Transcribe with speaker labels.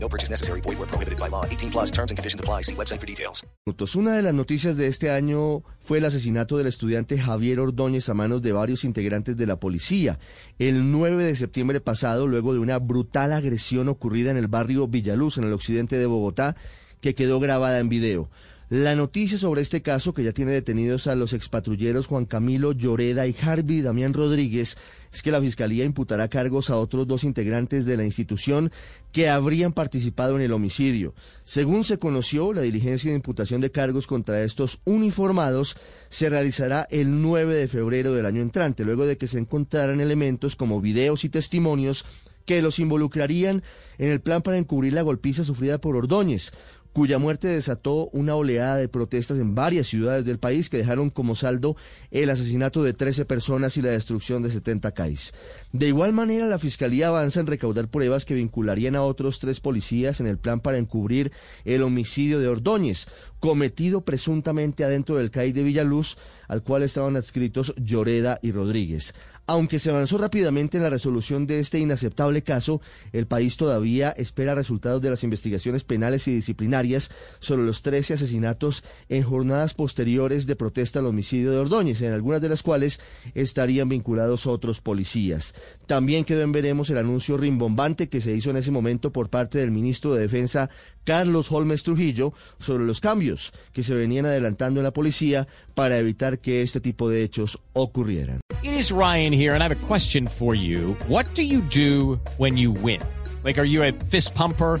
Speaker 1: No necessary. Void prohibited by law. 18 plus terms and conditions apply. See website for details.
Speaker 2: Una de las noticias de este año fue el asesinato del estudiante Javier Ordóñez a manos de varios integrantes de la policía. El 9 de septiembre pasado, luego de una brutal agresión ocurrida en el barrio Villaluz, en el occidente de Bogotá, que quedó grabada en video. La noticia sobre este caso, que ya tiene detenidos a los expatrulleros Juan Camilo Lloreda y Harvey Damián Rodríguez, es que la Fiscalía imputará cargos a otros dos integrantes de la institución que habrían participado en el homicidio. Según se conoció, la diligencia de imputación de cargos contra estos uniformados se realizará el 9 de febrero del año entrante, luego de que se encontraran elementos como videos y testimonios que los involucrarían en el plan para encubrir la golpiza sufrida por Ordóñez, cuya muerte desató una oleada de protestas en varias ciudades del país que dejaron como saldo el asesinato de 13 personas y la destrucción de 70 CAIs. De igual manera, la Fiscalía avanza en recaudar pruebas que vincularían a otros tres policías en el plan para encubrir el homicidio de Ordóñez, cometido presuntamente adentro del CAI de Villaluz, al cual estaban adscritos Lloreda y Rodríguez. Aunque se avanzó rápidamente en la resolución de este inaceptable caso, el país todavía espera resultados de las investigaciones penales y disciplinarias sobre los 13 asesinatos en jornadas posteriores de protesta al homicidio de Ordóñez, en algunas de las cuales estarían vinculados otros policías. También quedó en veremos el anuncio rimbombante que se hizo en ese momento por parte del ministro de Defensa, Carlos Holmes Trujillo, sobre los cambios que se venían adelantando en la policía para evitar que este tipo de hechos ocurrieran.
Speaker 3: It is Ryan here, and I have a question for you. What do you do when you win? Like, are you a fist pumper?